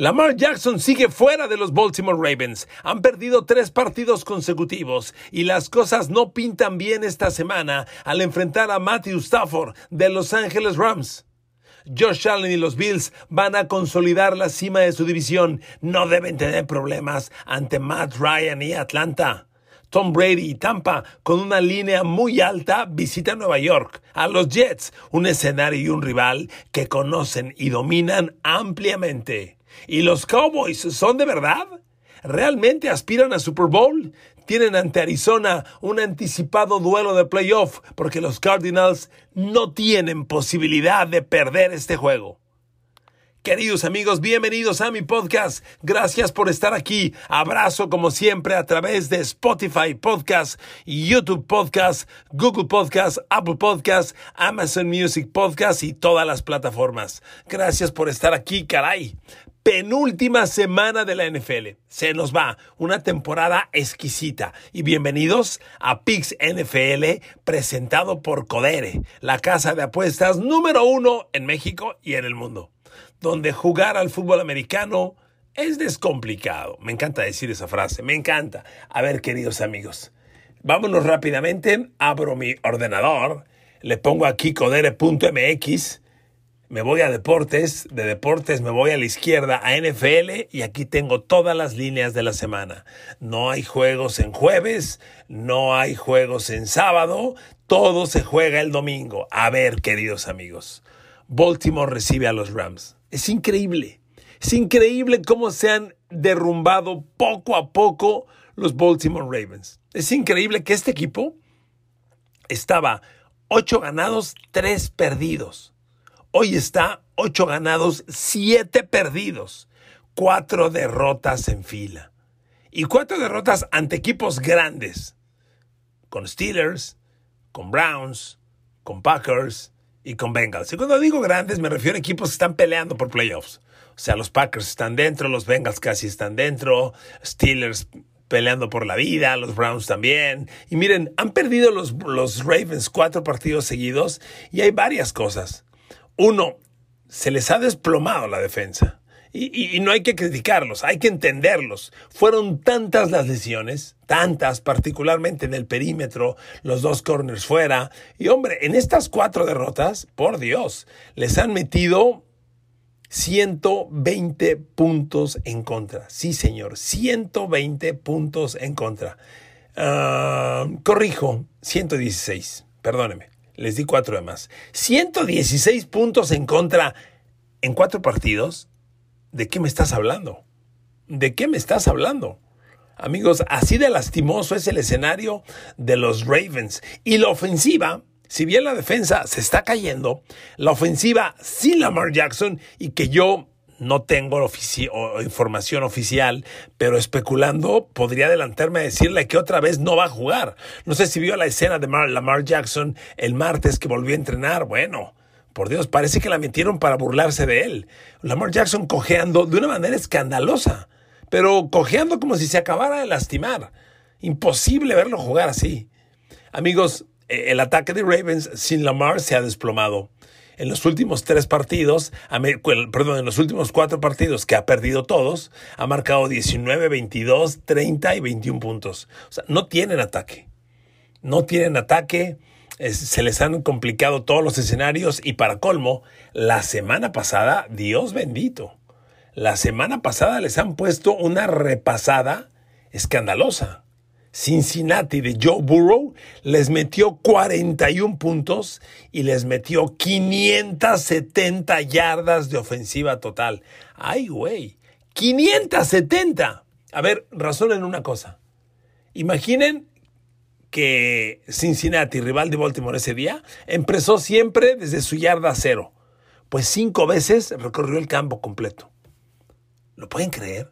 Lamar Jackson sigue fuera de los Baltimore Ravens. Han perdido tres partidos consecutivos y las cosas no pintan bien esta semana al enfrentar a Matthew Stafford de Los Angeles Rams. Josh Allen y los Bills van a consolidar la cima de su división. No deben tener problemas ante Matt Ryan y Atlanta. Tom Brady y Tampa, con una línea muy alta, visitan Nueva York, a los Jets, un escenario y un rival que conocen y dominan ampliamente. ¿Y los Cowboys son de verdad? ¿Realmente aspiran a Super Bowl? Tienen ante Arizona un anticipado duelo de playoff porque los Cardinals no tienen posibilidad de perder este juego. Queridos amigos, bienvenidos a mi podcast. Gracias por estar aquí. Abrazo como siempre a través de Spotify Podcast, YouTube Podcast, Google Podcast, Apple Podcast, Amazon Music Podcast y todas las plataformas. Gracias por estar aquí, caray penúltima semana de la NFL. Se nos va una temporada exquisita. Y bienvenidos a Pix NFL, presentado por Codere, la casa de apuestas número uno en México y en el mundo, donde jugar al fútbol americano es descomplicado. Me encanta decir esa frase, me encanta. A ver, queridos amigos, vámonos rápidamente. Abro mi ordenador, le pongo aquí codere.mx me voy a deportes, de deportes me voy a la izquierda a NFL y aquí tengo todas las líneas de la semana. No hay juegos en jueves, no hay juegos en sábado, todo se juega el domingo. A ver, queridos amigos, Baltimore recibe a los Rams. Es increíble, es increíble cómo se han derrumbado poco a poco los Baltimore Ravens. Es increíble que este equipo estaba ocho ganados, tres perdidos Hoy está ocho ganados, siete perdidos, cuatro derrotas en fila. Y cuatro derrotas ante equipos grandes, con Steelers, con Browns, con Packers y con Bengals. Y cuando digo grandes me refiero a equipos que están peleando por playoffs. O sea, los Packers están dentro, los Bengals casi están dentro, Steelers peleando por la vida, los Browns también. Y miren, han perdido los, los Ravens cuatro partidos seguidos y hay varias cosas. Uno, se les ha desplomado la defensa. Y, no hay que criticarlos, hay que entenderlos. Fueron tantas las lesiones, tantas, particularmente en el perímetro, los dos corners fuera. Y hombre, en estas cuatro derrotas, por Dios, les han metido 120 puntos en contra. Sí, señor, 120 puntos en contra. Ah, corrijo, 116, perdóneme les di cuatro de más. 116 puntos en contra en cuatro partidos. ¿De qué me estás hablando? ¿De qué me estás hablando? Amigos, así de lastimoso es el escenario de los Ravens. Y la ofensiva, si bien la defensa se está cayendo, la ofensiva sin Lamar Jackson y que yo no tengo información oficial, pero especulando podría adelantarme a decirle que otra vez no va a jugar. No sé si vio la escena de Lamar Jackson el martes que volvió a entrenar. Bueno, por Dios, parece que la metieron para burlarse de él. Lamar Jackson cojeando de una manera escandalosa, pero cojeando como si se acabara de lastimar. Imposible verlo jugar así. Amigos, eh, el ataque de Ravens sin Lamar se ha desplomado en los últimos tres partidos, perdón, en los últimos cuatro partidos que ha perdido todos, ha marcado 19, 22, 30 y 21 puntos. O sea, no tienen ataque. No tienen ataque. se les han complicado todos los escenarios y para colmo, la semana pasada, Dios bendito, la semana pasada les han puesto una repasada escandalosa. Cincinnati de Joe Burrow les metió 41 puntos y les metió 570 yardas de ofensiva total. ¡Ay, güey! ¡570! A ver, razonen una cosa. Imaginen que Cincinnati, rival de Baltimore ese día, empezó siempre desde su yarda cero. Pues cinco veces recorrió el campo completo. ¿Lo pueden creer?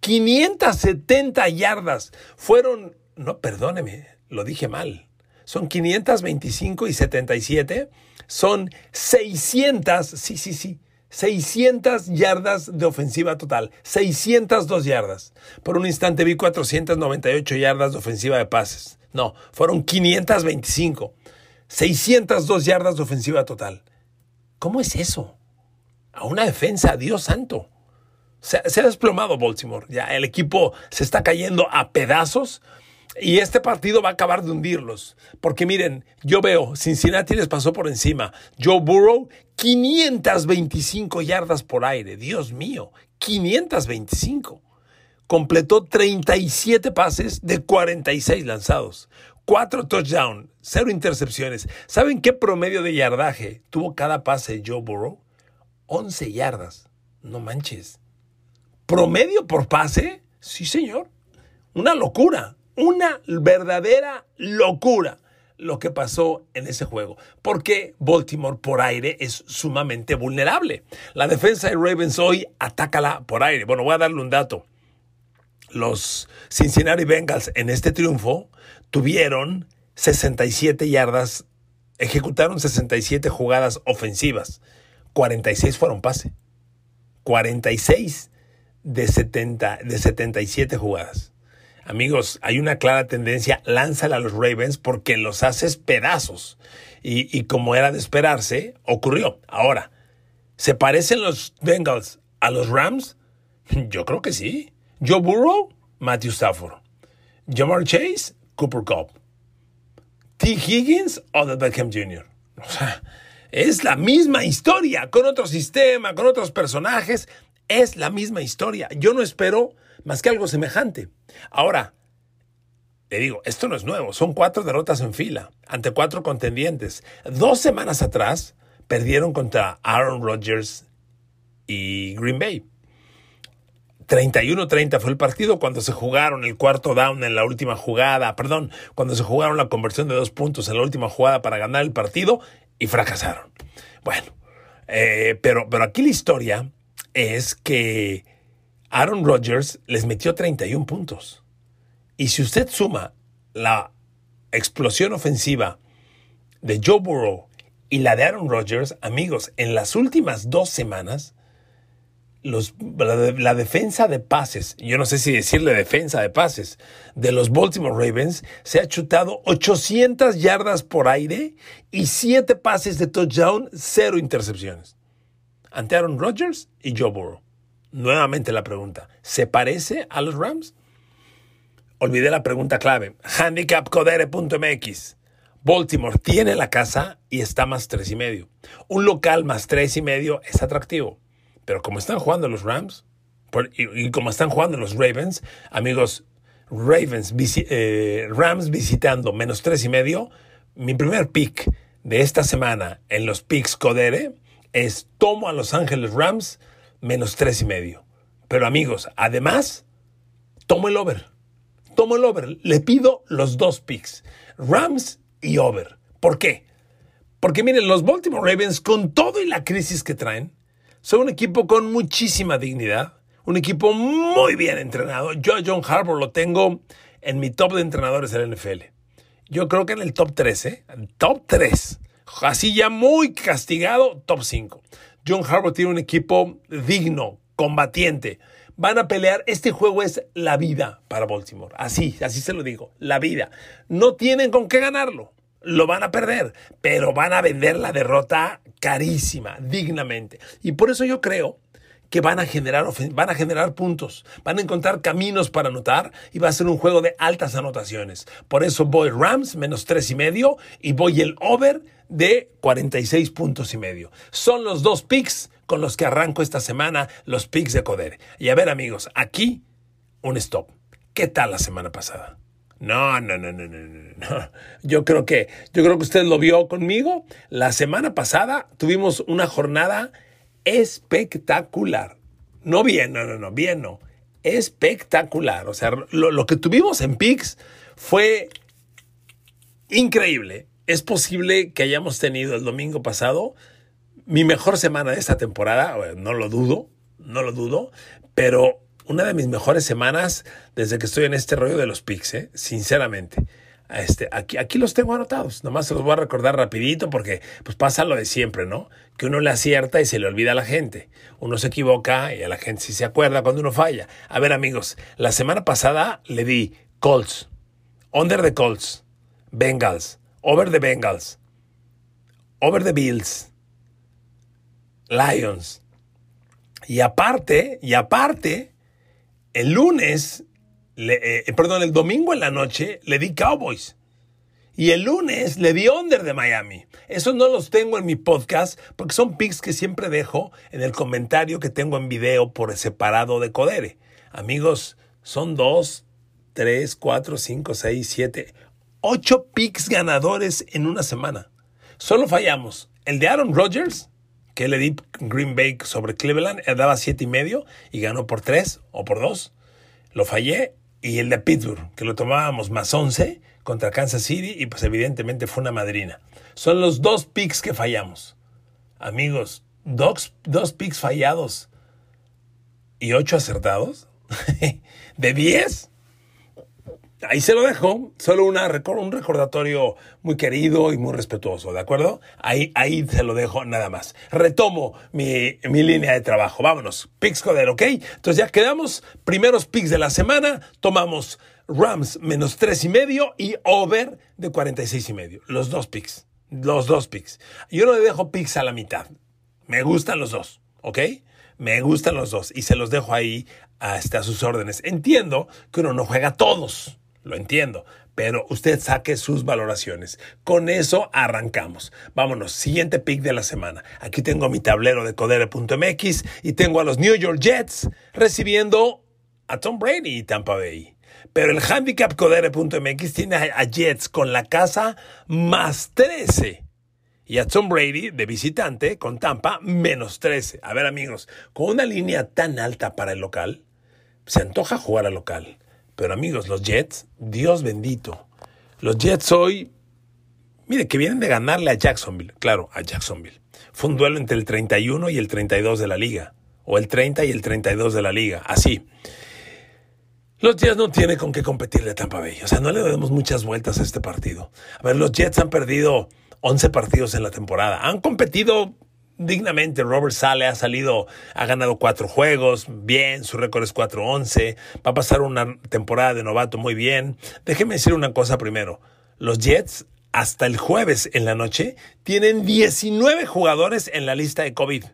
570 yardas fueron, no, perdóneme, lo dije mal. Son 525 y 77. Son 600, sí, sí, sí, 600 yardas de ofensiva total, 602 yardas. Por un instante vi 498 yardas de ofensiva de pases. No, fueron 525. 602 yardas de ofensiva total. ¿Cómo es eso? A una defensa, Dios santo. Se, ha desplomado Baltimore. Ya el equipo se está cayendo a pedazos y este partido va a acabar de hundirlos. Porque miren, yo veo, Cincinnati les pasó por encima. Joe Burrow, 525 yardas por aire. Dios mío, 525. Completó 37 pases de 46 lanzados. 4 touchdowns, 0 intercepciones. ¿Saben qué promedio de yardaje tuvo cada pase Joe Burrow? 11 yardas. No manches. ¿Promedio por pase? Sí, señor. Una locura una verdadera locura lo que pasó en ese juego, porque Baltimore por aire es sumamente vulnerable. La defensa de Ravens hoy atácala por aire. Bueno, voy a darle un dato. Los Cincinnati Bengals en este triunfo tuvieron 67 yardas, ejecutaron 67 jugadas ofensivas, 46 fueron pase. 46 de, 70, de 77 jugadas. Amigos, hay una clara tendencia, lánzala a los Ravens porque los haces pedazos. Y, como era de esperarse, ocurrió. Ahora, ¿se parecen los Bengals a los Rams? Yo creo que sí. Joe Burrow, Matthew Stafford. Jamar Chase, Cooper Cup. T. Higgins, Odell Beckham Jr. O sea, es la misma historia, con otro sistema, con otros personajes. Es la misma historia. Yo no espero más que algo semejante. Ahora, le digo, esto no es nuevo, son cuatro derrotas en fila ante cuatro contendientes. Dos semanas atrás perdieron contra Aaron Rodgers y Green Bay. 31-30 fue el partido cuando se jugaron el cuarto down en la última jugada, perdón, cuando se jugaron la conversión de dos puntos en la última jugada para ganar el partido y fracasaron. Bueno, eh, pero, pero aquí la historia es que Aaron Rodgers les metió 31 puntos. Y si usted suma la explosión ofensiva de Joe Burrow y la de Aaron Rodgers, amigos, en las últimas dos semanas, los, la, defensa de pases, yo no sé si decirle defensa de pases, de los Baltimore Ravens se ha chutado 800 yardas por aire y 7 pases de touchdown, 0 intercepciones. Ante Aaron Rodgers y Joe Burrow. Nuevamente la pregunta, ¿se parece a los Rams? Olvidé la pregunta clave. Handicapcodere.mx. Baltimore tiene la casa y está más tres y medio. Un local más tres y medio es atractivo. Pero como están jugando los Rams y, como están jugando los Ravens, amigos, Ravens, eh, Rams visitando menos tres y medio, mi primer pick de esta semana en los picks Codere es tomo a Los Ángeles Rams menos tres y medio. Pero amigos, además, tomo el over. Tomo el over. Le pido los dos picks. Rams y over. ¿Por qué? Porque miren, los Baltimore Ravens, con todo y la crisis que traen, son un equipo con muchísima dignidad. Un equipo muy bien entrenado. Yo a John Harbour lo tengo en mi top de entrenadores del NFL. Yo creo que en el top 3, ¿eh? Top 3. Así ya muy castigado, top 5. John Harbaugh tiene un equipo digno, combatiente. Van a pelear. Este juego es la vida para Baltimore. Así, así se lo digo. La vida. No tienen con qué ganarlo. Lo van a perder, pero van a vender la derrota carísima, dignamente. Y por eso yo creo que van a generar, van a generar puntos, van a encontrar caminos para anotar y va a ser un juego de altas anotaciones. Por eso voy Rams menos tres y medio y voy el over de 46 puntos y medio. Son los dos picks con los que arranco esta semana, los picks de Coder. Y a ver amigos, aquí un stop. ¿Qué tal la semana pasada? No, no, no, no, no, no. Yo creo que, yo creo que usted lo vio conmigo. La semana pasada tuvimos una jornada espectacular. No bien, no, no, no, bien no. Espectacular. O sea, lo, lo que tuvimos en picks fue increíble. Es posible que hayamos tenido el domingo pasado mi mejor semana de esta temporada, no lo dudo, no lo dudo, pero una de mis mejores semanas desde que estoy en este rollo de los picks, ¿eh? sinceramente. Este, aquí, aquí los tengo anotados, nomás se los voy a recordar rapidito porque pues pasa lo de siempre, ¿no? Que uno le acierta y se le olvida a la gente. Uno se equivoca y a la gente sí se acuerda cuando uno falla. A ver amigos, la semana pasada le di Colts, Under the Colts, Bengals, Over the Bengals, Over the Bills, Lions. Y aparte, y aparte, el lunes, eh, perdón, el domingo en la noche le di Cowboys. Y el lunes le di Under de Miami. Esos no los tengo en mi podcast porque son picks que siempre dejo en el comentario que tengo en video por separado de Codere. Amigos, son dos, tres, cuatro, cinco, seis, siete, ocho picks ganadores en una semana. Solo fallamos el de Aaron Rodgers, que le di Green Bay sobre Cleveland, daba siete y medio y ganó por tres o por dos. Lo fallé. Y el de Pittsburgh, que lo tomábamos más 11 contra Kansas City y pues evidentemente fue una madrina. Son los dos picks que fallamos. Amigos, dos, dos picks fallados y ocho acertados. ¿De 10? Ahí se lo dejo, solo un recordatorio muy querido y muy respetuoso, ¿de acuerdo? Ahí, ahí se lo dejo nada más. Retomo mi, mi línea de trabajo. Vámonos, picks Coder, ¿ok? Entonces ya quedamos, primeros picks de la semana, tomamos Rams menos tres y medio y over de 46 y medio. Los dos picks, los dos picks. Yo no le dejo picks a la mitad. Me gustan los dos, ¿ok? Me gustan los dos y se los dejo ahí hasta sus órdenes. Entiendo que uno no juega todos lo entiendo, pero usted saque sus valoraciones. Con eso arrancamos. Vámonos, siguiente pick de la semana. Aquí tengo mi tablero de codere.mx y tengo a los New York Jets recibiendo a Tom Brady y Tampa Bay. Pero el handicap codere.mx tiene a Jets con la casa más 13 y a Tom Brady de visitante con Tampa menos 13. A ver amigos, con una línea tan alta para el local, se antoja jugar al local. Pero amigos, los Jets, Dios bendito. Los Jets hoy, mire, que vienen de ganarle a Jacksonville. Claro, a Jacksonville. Fue un duelo entre el 31 y el 32 de la liga. O el 30 y el 32 de la liga. Así. Los Jets no tienen con qué competirle a Tampa Bay. O sea, no le damos muchas vueltas a este partido. A ver, los Jets han perdido 11 partidos en la temporada. Han competido dignamente. Robert Sale ha salido, ha ganado cuatro juegos, bien, su récord es 4-11, va a pasar una temporada de novato muy bien. Déjeme decir una cosa primero. Los Jets, hasta el jueves en la noche, tienen 19 jugadores en la lista de COVID.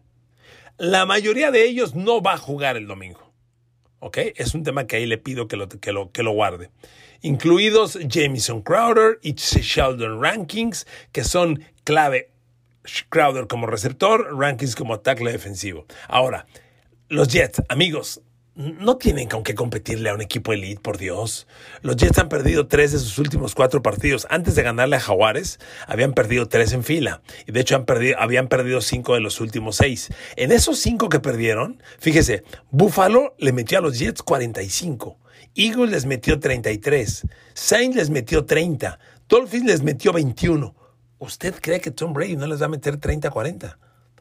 La mayoría de ellos no va a jugar el domingo. ¿Ok? Es un tema que ahí le pido que lo, que lo, que lo guarde. Incluidos Jameson Crowder y Sheldon Rankings, que son clave Crowder como receptor, Rankins como tackle defensivo. Ahora, los Jets, amigos, no tienen con qué competirle a un equipo elite, por Dios. Los Jets han perdido tres de sus últimos cuatro partidos. Antes de ganarle a Jaguares, habían perdido tres en fila. Y de hecho han perdido, habían perdido cinco de los últimos seis. En esos cinco que perdieron, fíjese, Buffalo le metió a los Jets 45. Eagles les metió 33. Saints les metió 30. Dolphins les metió 21. ¿Usted cree que Tom Brady no les va a meter 30-40?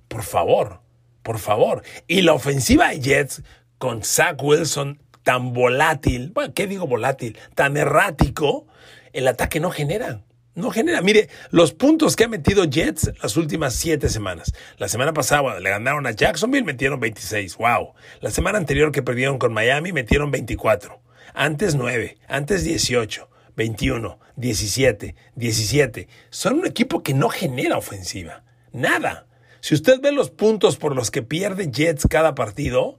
Por favor, por favor. Y la ofensiva de Jets con Zach Wilson tan volátil, bueno, ¿qué digo volátil? Tan errático, el ataque no genera. No genera. Mire, los puntos que ha metido Jets las últimas siete semanas. La semana pasada le ganaron a Jacksonville, metieron 26. ¡Wow! La semana anterior que perdieron con Miami, metieron 24. Antes 9. Antes 18. 21, 17, 17. Son un equipo que no genera ofensiva. Nada. Si usted ve los puntos por los que pierde Jets cada partido,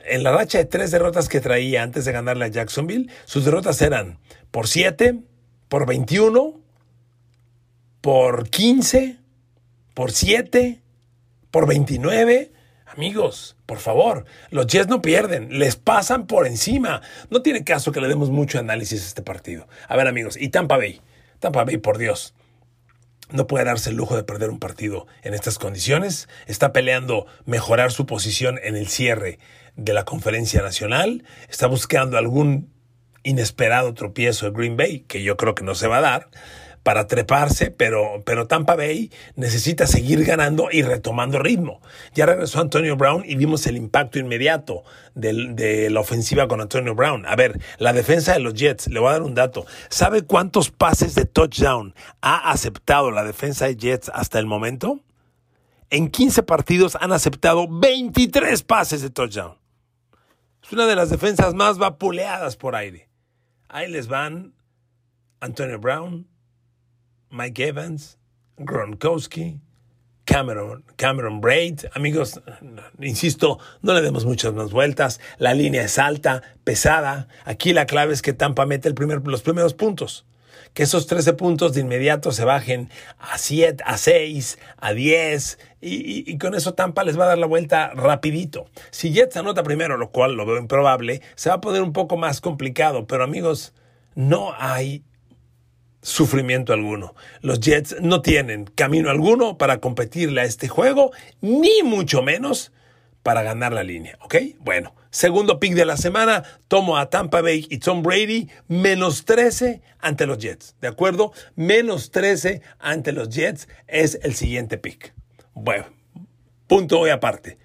en la racha de tres derrotas que traía antes de ganarle a Jacksonville, sus derrotas eran por 7, por 21, por 15, por 7, por 29. Amigos, por favor, los Jets no pierden, les pasan por encima. No tiene caso que le demos mucho análisis a este partido. A ver, amigos, y Tampa Bay. Tampa Bay, por Dios. No puede darse el lujo de perder un partido en estas condiciones. Está peleando mejorar su posición en el cierre de la conferencia nacional. Está buscando algún inesperado tropiezo de Green Bay, que yo creo que no se va a dar para treparse, pero, pero Tampa Bay necesita seguir ganando y retomando ritmo. Ya regresó Antonio Brown y vimos el impacto inmediato de la ofensiva con Antonio Brown. A ver, la defensa de los Jets, le voy a dar un dato. ¿Sabe cuántos pases de touchdown ha aceptado la defensa de Jets hasta el momento? En 15 partidos han aceptado 23 pases de touchdown. Es una de las defensas más vapuleadas por aire. Ahí les van Antonio Brown, Mike Evans, Gronkowski, Cameron, Cameron Braid. Amigos, insisto, no le demos muchas más vueltas. La línea es alta, pesada. Aquí la clave es que Tampa mete los primeros puntos. Que esos 13 puntos de inmediato se bajen a 7, a 6, a 10. Y, y, con eso Tampa les va a dar la vuelta rapidito. Si Jets anota primero, lo cual lo veo improbable, se va a poner un poco más complicado. Pero amigos, no hay sufrimiento alguno. Los Jets no tienen camino alguno para competirle a este juego, ni mucho menos para ganar la línea, ¿ok? Bueno, segundo pick de la semana, tomo a Tampa Bay y Tom Brady, menos 13 ante los Jets, ¿de acuerdo? Menos 13 ante los Jets es el siguiente pick. Bueno, punto hoy aparte.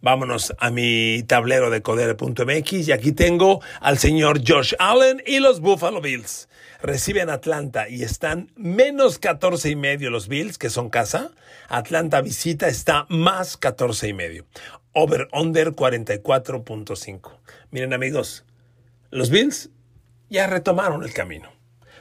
Vámonos a mi tablero de codere.mx y aquí tengo al señor Josh Allen y los Buffalo Bills. Reciben Atlanta y están menos 14 y medio los Bills, que son casa. Atlanta visita está más 14 y medio. Over under 44.5. Miren amigos, los Bills ya retomaron el camino.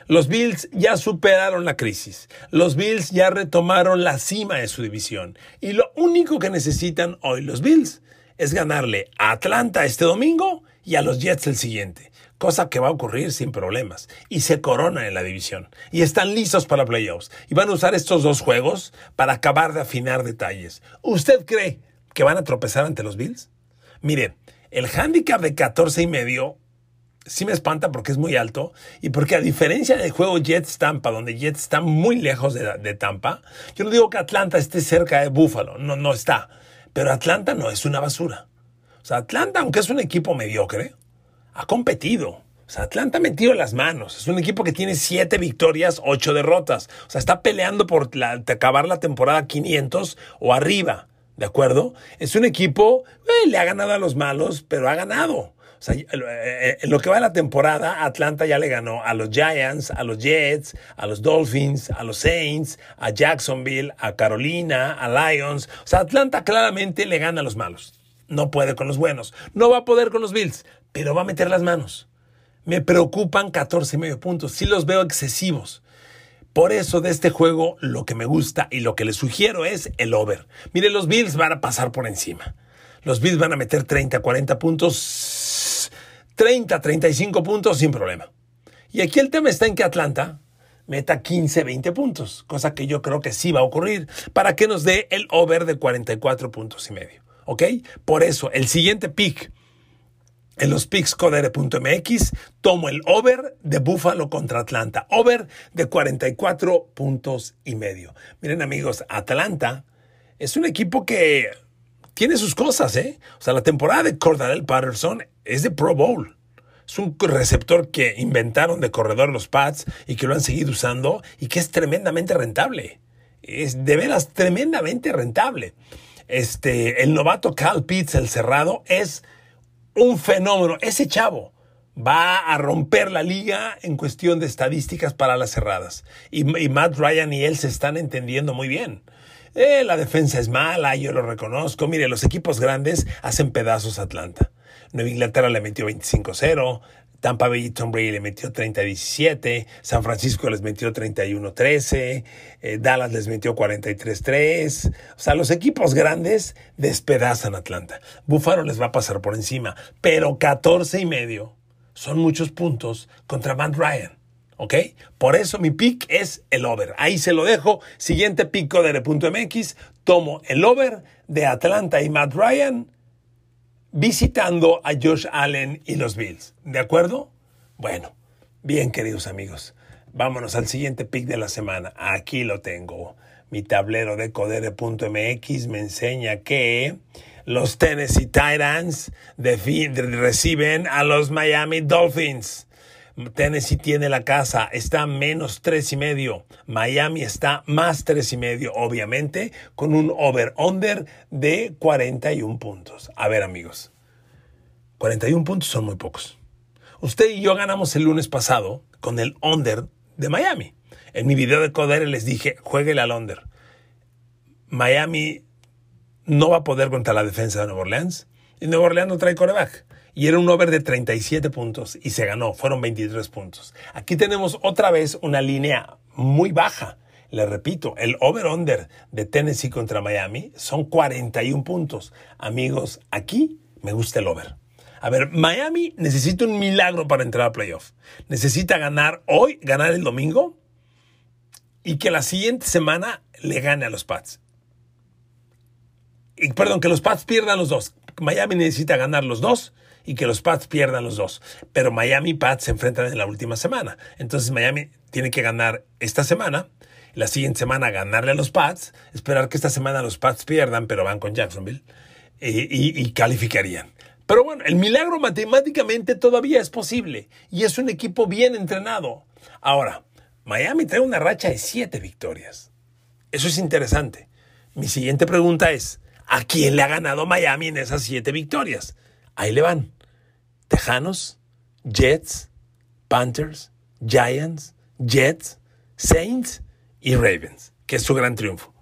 Los Bills ya superaron la crisis. Los Bills ya retomaron la cima de su división. Y lo único que necesitan hoy los Bills es ganarle a Atlanta este domingo y a los Jets el siguiente. Cosa que va a ocurrir sin problemas. Y se coronan en la división. Y están listos para playoffs. Y van a usar estos dos juegos para acabar de afinar detalles. ¿Usted cree que van a tropezar ante los Bills? Mire, el handicap de 14 y medio sí me espanta porque es muy alto y porque a diferencia del juego Jets Tampa, donde Jets está muy lejos de, Tampa, yo no digo que Atlanta esté cerca de Buffalo, no, no está, pero Atlanta no es una basura. O sea, Atlanta, aunque es un equipo mediocre, ha competido. O sea, Atlanta ha metido las manos. Es un equipo que tiene siete victorias, ocho derrotas. O sea, está peleando por acabar la temporada 500 o arriba. ¿De acuerdo? Es un equipo, eh, le ha ganado a los malos, pero ha ganado. O sea, eh, eh, en lo que va de la temporada, Atlanta ya le ganó a los Giants, a los Jets, a los Dolphins, a los Saints, a Jacksonville, a Carolina, a Lions. O sea, Atlanta claramente le gana a los malos. No puede con los buenos. No va a poder con los Bills, pero va a meter las manos. Me preocupan 14 y medio puntos. Sí los veo excesivos. Por eso de este juego lo que me gusta y lo que les sugiero es el over. Mire, los Bills van a pasar por encima. Los Bills van a meter 30, 40 puntos, 30, 35 puntos sin problema. Y aquí el tema está en que Atlanta meta 15, 20 puntos, cosa que yo creo que sí va a ocurrir, para que nos dé el over de 44 puntos y medio. ¿Ok? Por eso, el siguiente pick en los picks codere.mx tomo el over de Buffalo contra Atlanta. Over de 44 puntos y medio. Miren amigos, Atlanta es un equipo que tiene sus cosas, ¿eh? O sea, la temporada de Cordarel Patterson es de Pro Bowl. Es un receptor que inventaron de corredor los Pats y que lo han seguido usando y que es tremendamente rentable. Es de veras tremendamente rentable. Este, el novato Cal Pitts, el cerrado, es un fenómeno. Ese chavo va a romper la liga en cuestión de estadísticas para las cerradas. Y, y Matt Ryan y él se están entendiendo muy bien. Eh, la defensa es mala, yo lo reconozco. Mire, los equipos grandes hacen pedazos a Atlanta. Nueva Inglaterra le metió 25-0, Tampa Bay y Tom Brady le metió 30-17, San Francisco les metió 31-13, eh, Dallas les metió 43-3. O sea, los equipos grandes despedazan a Atlanta. Buffalo les va a pasar por encima, pero 14 y medio son muchos puntos contra Matt Ryan. ¿Ok? Por eso mi pick es el over. Ahí se lo dejo. Siguiente pick MX. Tomo el over de Atlanta y Matt Ryan visitando a Josh Allen y los Bills. ¿De acuerdo? Bueno, bien queridos amigos. Vámonos al siguiente pick de la semana. Aquí lo tengo. Mi tablero de codere.mx me enseña que los Tennessee Titans reciben a los Miami Dolphins. Tennessee tiene la casa, está menos tres y medio. Miami está más tres y medio, obviamente, con un over-under de 41 puntos. A ver, amigos, 41 puntos son muy pocos. Usted y yo ganamos el lunes pasado con el under de Miami. En mi video de Codere les dije, juegue al under. Miami no va a poder contra la defensa de Nueva Orleans. Y Nueva Orleans no trae coreback. Y era un over de 37 puntos y se ganó. Fueron 23 puntos. Aquí tenemos otra vez una línea muy baja. Le repito, el over-under de Tennessee contra Miami son 41 puntos. Amigos, aquí me gusta el over. A ver, Miami necesita un milagro para entrar a playoff. Necesita ganar hoy, ganar el domingo y que la siguiente semana le gane a los Pats y, perdón, que los Pats pierdan los dos. Miami necesita ganar los dos y que los Pats pierdan los dos. Pero Miami y Pats se enfrentan en la última semana. Entonces Miami tiene que ganar esta semana, la siguiente semana ganarle a los Pats, esperar que esta semana los Pats pierdan, pero van con Jacksonville y, y calificarían. Pero bueno, el milagro matemáticamente todavía es posible y es un equipo bien entrenado. Ahora, Miami trae una racha de siete victorias. Eso es interesante. Mi siguiente pregunta es, ¿A quién le ha ganado Miami en esas siete victorias? Ahí le van. Tejanos, Jets, Panthers, Giants, Jets, Saints y Ravens, que es su gran triunfo.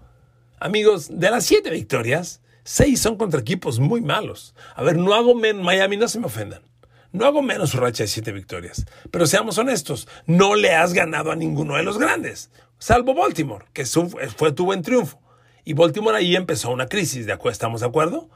Amigos, de las siete victorias, seis son contra equipos muy malos. A ver, no hago menos, Miami, no se me ofendan. No hago menos su racha de siete victorias. Pero seamos honestos, no le has ganado a ninguno de los grandes, salvo Baltimore, que fue tu buen triunfo. Y Baltimore ahí empezó una crisis, ¿de? ¿Estamos de acuerdo?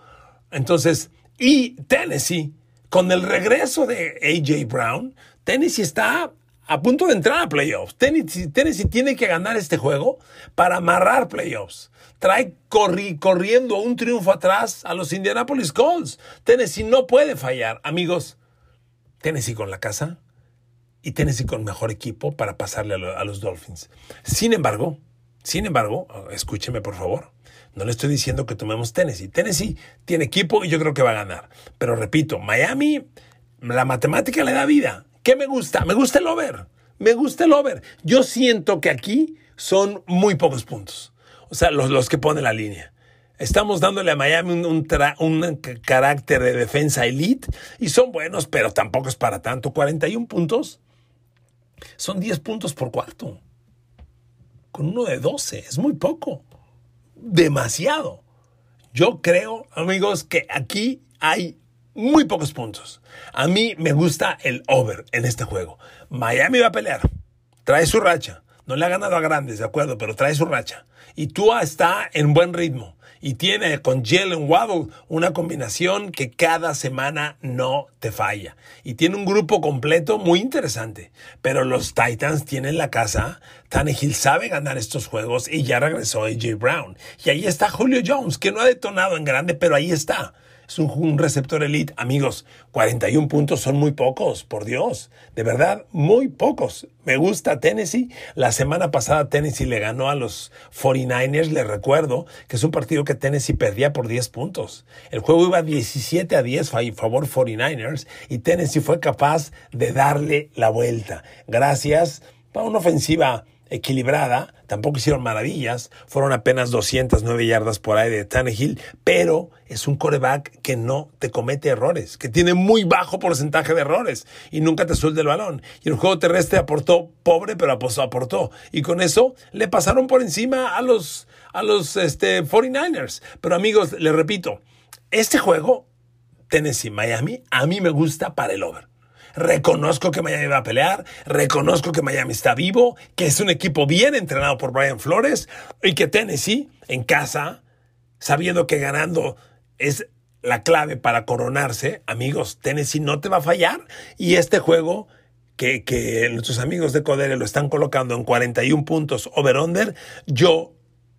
Entonces, y Tennessee, con el regreso de AJ Brown, Tennessee está a punto de entrar a playoffs. Tennessee, Tennessee tiene que ganar este juego para amarrar playoffs. Trae corriendo un triunfo atrás a los Indianapolis Colts. Tennessee no puede fallar. Amigos, Tennessee con la casa y Tennessee con mejor equipo para pasarle a los Dolphins. Sin embargo, sin embargo, escúcheme por favor, no le estoy diciendo que tomemos Tennessee. Tennessee tiene equipo y yo creo que va a ganar. Pero repito, Miami, la matemática le da vida. ¿Qué me gusta? Me gusta el over. Me gusta el over. Yo siento que aquí son muy pocos puntos. O sea, los, los que pone la línea. Estamos dándole a Miami un, un, carácter de defensa elite y son buenos, pero tampoco es para tanto. 41 puntos son 10 puntos por cuarto con uno de 12. Es muy poco. Demasiado. Yo creo, amigos, que aquí hay muy pocos puntos. A mí me gusta el over en este juego. Miami va a pelear. Trae su racha. No le ha ganado a grandes, de acuerdo, pero trae su racha. Y Tua está en buen ritmo y tiene con Jalen Waddle una combinación que cada semana no te falla. Y tiene un grupo completo muy interesante. Pero los Titans tienen la casa. Tannehill sabe ganar estos juegos y ya regresó AJ Brown. Y ahí está Julio Jones, que no ha detonado en grande, pero ahí está es un, receptor elite. Amigos, 41 puntos son muy pocos, por Dios. De verdad, muy pocos. Me gusta Tennessee. La semana pasada Tennessee le ganó a los 49ers. Les recuerdo que es un partido que Tennessee perdía por 10 puntos. El juego iba 17 a 10 a favor 49ers y Tennessee fue capaz de darle la vuelta. Gracias a una ofensiva equilibrada, tampoco hicieron maravillas, fueron apenas 209 yardas por ahí de Tannehill, pero es un coreback que no te comete errores, que tiene muy bajo porcentaje de errores y nunca te suelta el balón. Y el juego terrestre aportó pobre, pero aportó. Y con eso le pasaron por encima a los, a los este, 49ers. Pero amigos, les repito, este juego, Tennessee-Miami, a mí me gusta para el over. Reconozco que Miami va a pelear, reconozco que Miami está vivo, que es un equipo bien entrenado por Brian Flores y que Tennessee en casa, sabiendo que ganando es la clave para coronarse, amigos, Tennessee no te va a fallar y este juego que, que nuestros amigos de Codere lo están colocando en 41 puntos over-under, yo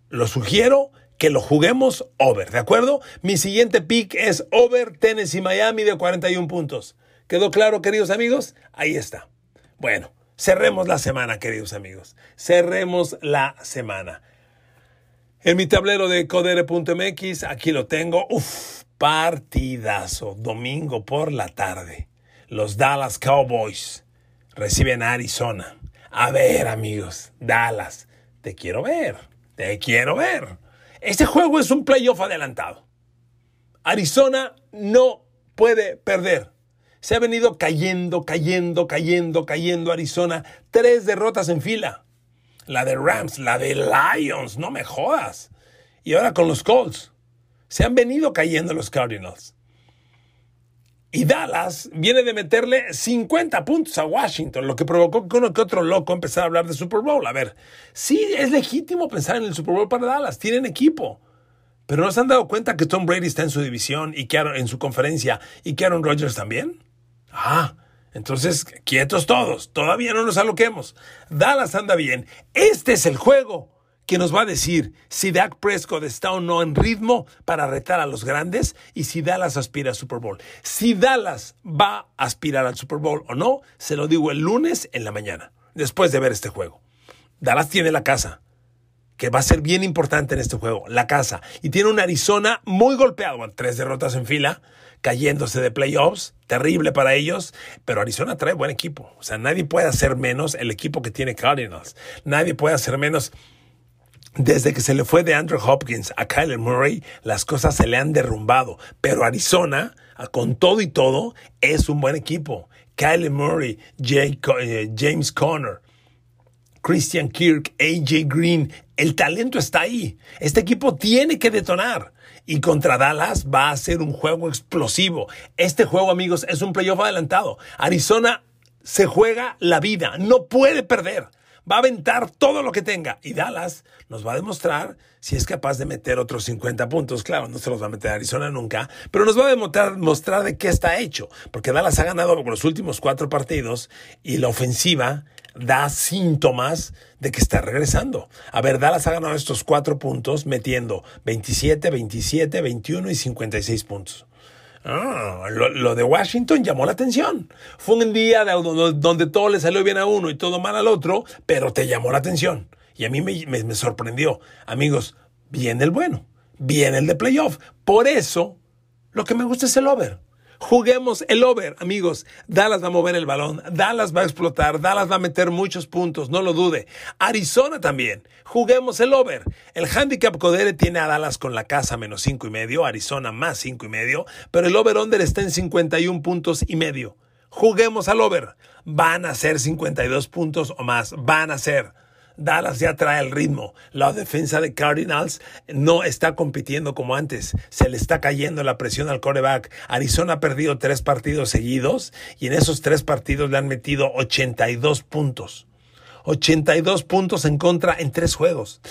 lo sugiero que lo juguemos over, ¿de acuerdo? Mi siguiente pick es over Tennessee Miami de 41 puntos. ¿Quedó claro, queridos amigos? Ahí está. Bueno, cerremos la semana, queridos amigos. Cerremos la semana. En mi tablero de codere.mx, aquí lo tengo. Uf, partidazo. Domingo por la tarde. Los Dallas Cowboys reciben a Arizona. A ver, amigos, Dallas, te quiero ver, te quiero ver. Este juego es un playoff adelantado. Arizona no puede perder. Se ha venido cayendo, cayendo, cayendo, cayendo Arizona. Tres derrotas en fila. La de Rams, la de Lions, no me jodas. Y ahora con los Colts. Se han venido cayendo los Cardinals. Y Dallas viene de meterle 50 puntos a Washington, lo que provocó que uno que otro loco empezara a hablar de Super Bowl. A ver, sí, es legítimo pensar en el Super Bowl para Dallas, tienen equipo. Pero ¿no se han dado cuenta que Tom Brady está en su división y que en su conferencia y que Aaron Rodgers también? Ah, entonces, quietos todos, todavía no nos aloquemos. Dallas anda bien. Este es el juego que nos va a decir si Dak Prescott está o no en ritmo para retar a los grandes y si Dallas aspira al Super Bowl. Si Dallas va a aspirar al Super Bowl o no, se lo digo el lunes en la mañana, después de ver este juego. Dallas tiene la casa, que va a ser bien importante en este juego, la casa. Y tiene un Arizona muy golpeado, tres derrotas en fila, cayéndose de playoffs, terrible para ellos, pero Arizona trae buen equipo. O sea, nadie puede hacer menos el equipo que tiene Cardinals. Nadie puede hacer menos desde que se le fue de Andrew Hopkins a Kyler Murray, las cosas se le han derrumbado. Pero Arizona, con todo y todo, es un buen equipo. Kyler Murray, eh, James Conner, Christian Kirk, AJ Green, el talento está ahí. Este equipo tiene que detonar. Y contra Dallas va a ser un juego explosivo. Este juego, amigos, es un playoff adelantado. Arizona se juega la vida, no puede perder va a aventar todo lo que tenga. Y Dallas nos va a demostrar si es capaz de meter otros 50 puntos. Claro, no se los va a meter a Arizona nunca, pero nos va a demostrar mostrar de qué está hecho. Porque Dallas ha ganado los últimos cuatro partidos y la ofensiva da síntomas de que está regresando. A ver, Dallas ha ganado estos cuatro puntos metiendo 27, 27, 21 y 56 puntos. Ah, lo, de Washington llamó la atención. Fue un día donde todo le salió bien a uno y todo mal al otro, pero te llamó la atención. Y a mí me, me sorprendió. Amigos, viene el bueno, viene el de playoff. Por eso, lo que me gusta es el over. Juguemos el over, amigos. Dallas va a mover el balón, Dallas va a explotar, Dallas va a meter muchos puntos, no lo dude. Arizona también. Juguemos el over. El handicap Codere tiene a Dallas con la casa menos cinco y medio, Arizona más cinco y medio, pero el over-under está en 51 puntos y medio. Juguemos al over. Van a ser 52 puntos o más. Van a ser. Dallas ya trae el ritmo. La defensa de Cardinals no está compitiendo como antes. Se le está cayendo la presión al coreback. Arizona ha perdido tres partidos seguidos y en esos tres partidos le han metido 82 puntos. 82 puntos en contra en tres juegos.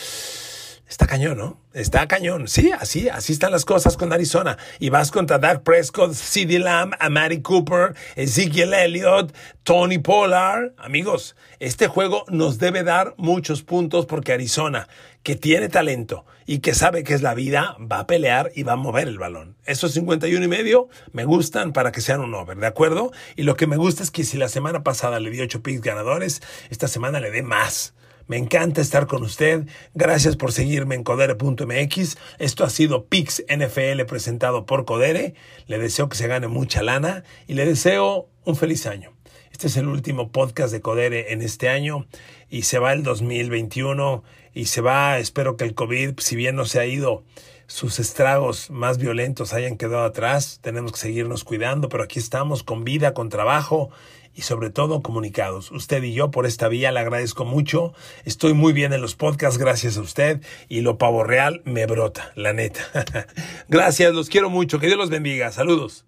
Está cañón, ¿no? Está cañón. Sí, así, así están las cosas con Arizona. Y vas contra Dak Prescott, CeeDee Lamb, Amari Cooper, Ezekiel Elliott, Tony Pollard. Amigos, este juego nos debe dar muchos puntos porque Arizona, que tiene talento y que sabe que es la vida, va a pelear y va a mover el balón. Esos 51 y medio me gustan para que sean un over, ¿de acuerdo? Y lo que me gusta es que si la semana pasada le di 8 picks ganadores, esta semana le dé más. Me encanta estar con usted. Gracias por seguirme en codere.mx. Esto ha sido Pix NFL presentado por Codere. Le deseo que se gane mucha lana y le deseo un feliz año. Este es el último podcast de Codere en este año y se va el 2021 y se va, espero que el COVID, si bien no se ha ido, sus estragos más violentos hayan quedado atrás. Tenemos que seguirnos cuidando, pero aquí estamos con vida, con trabajo y sobre todo comunicados. Usted y yo por esta vía le agradezco mucho. Estoy muy bien en los podcasts gracias a usted y lo pavo real me brota, la neta. gracias, los quiero mucho. Que Dios los bendiga. Saludos.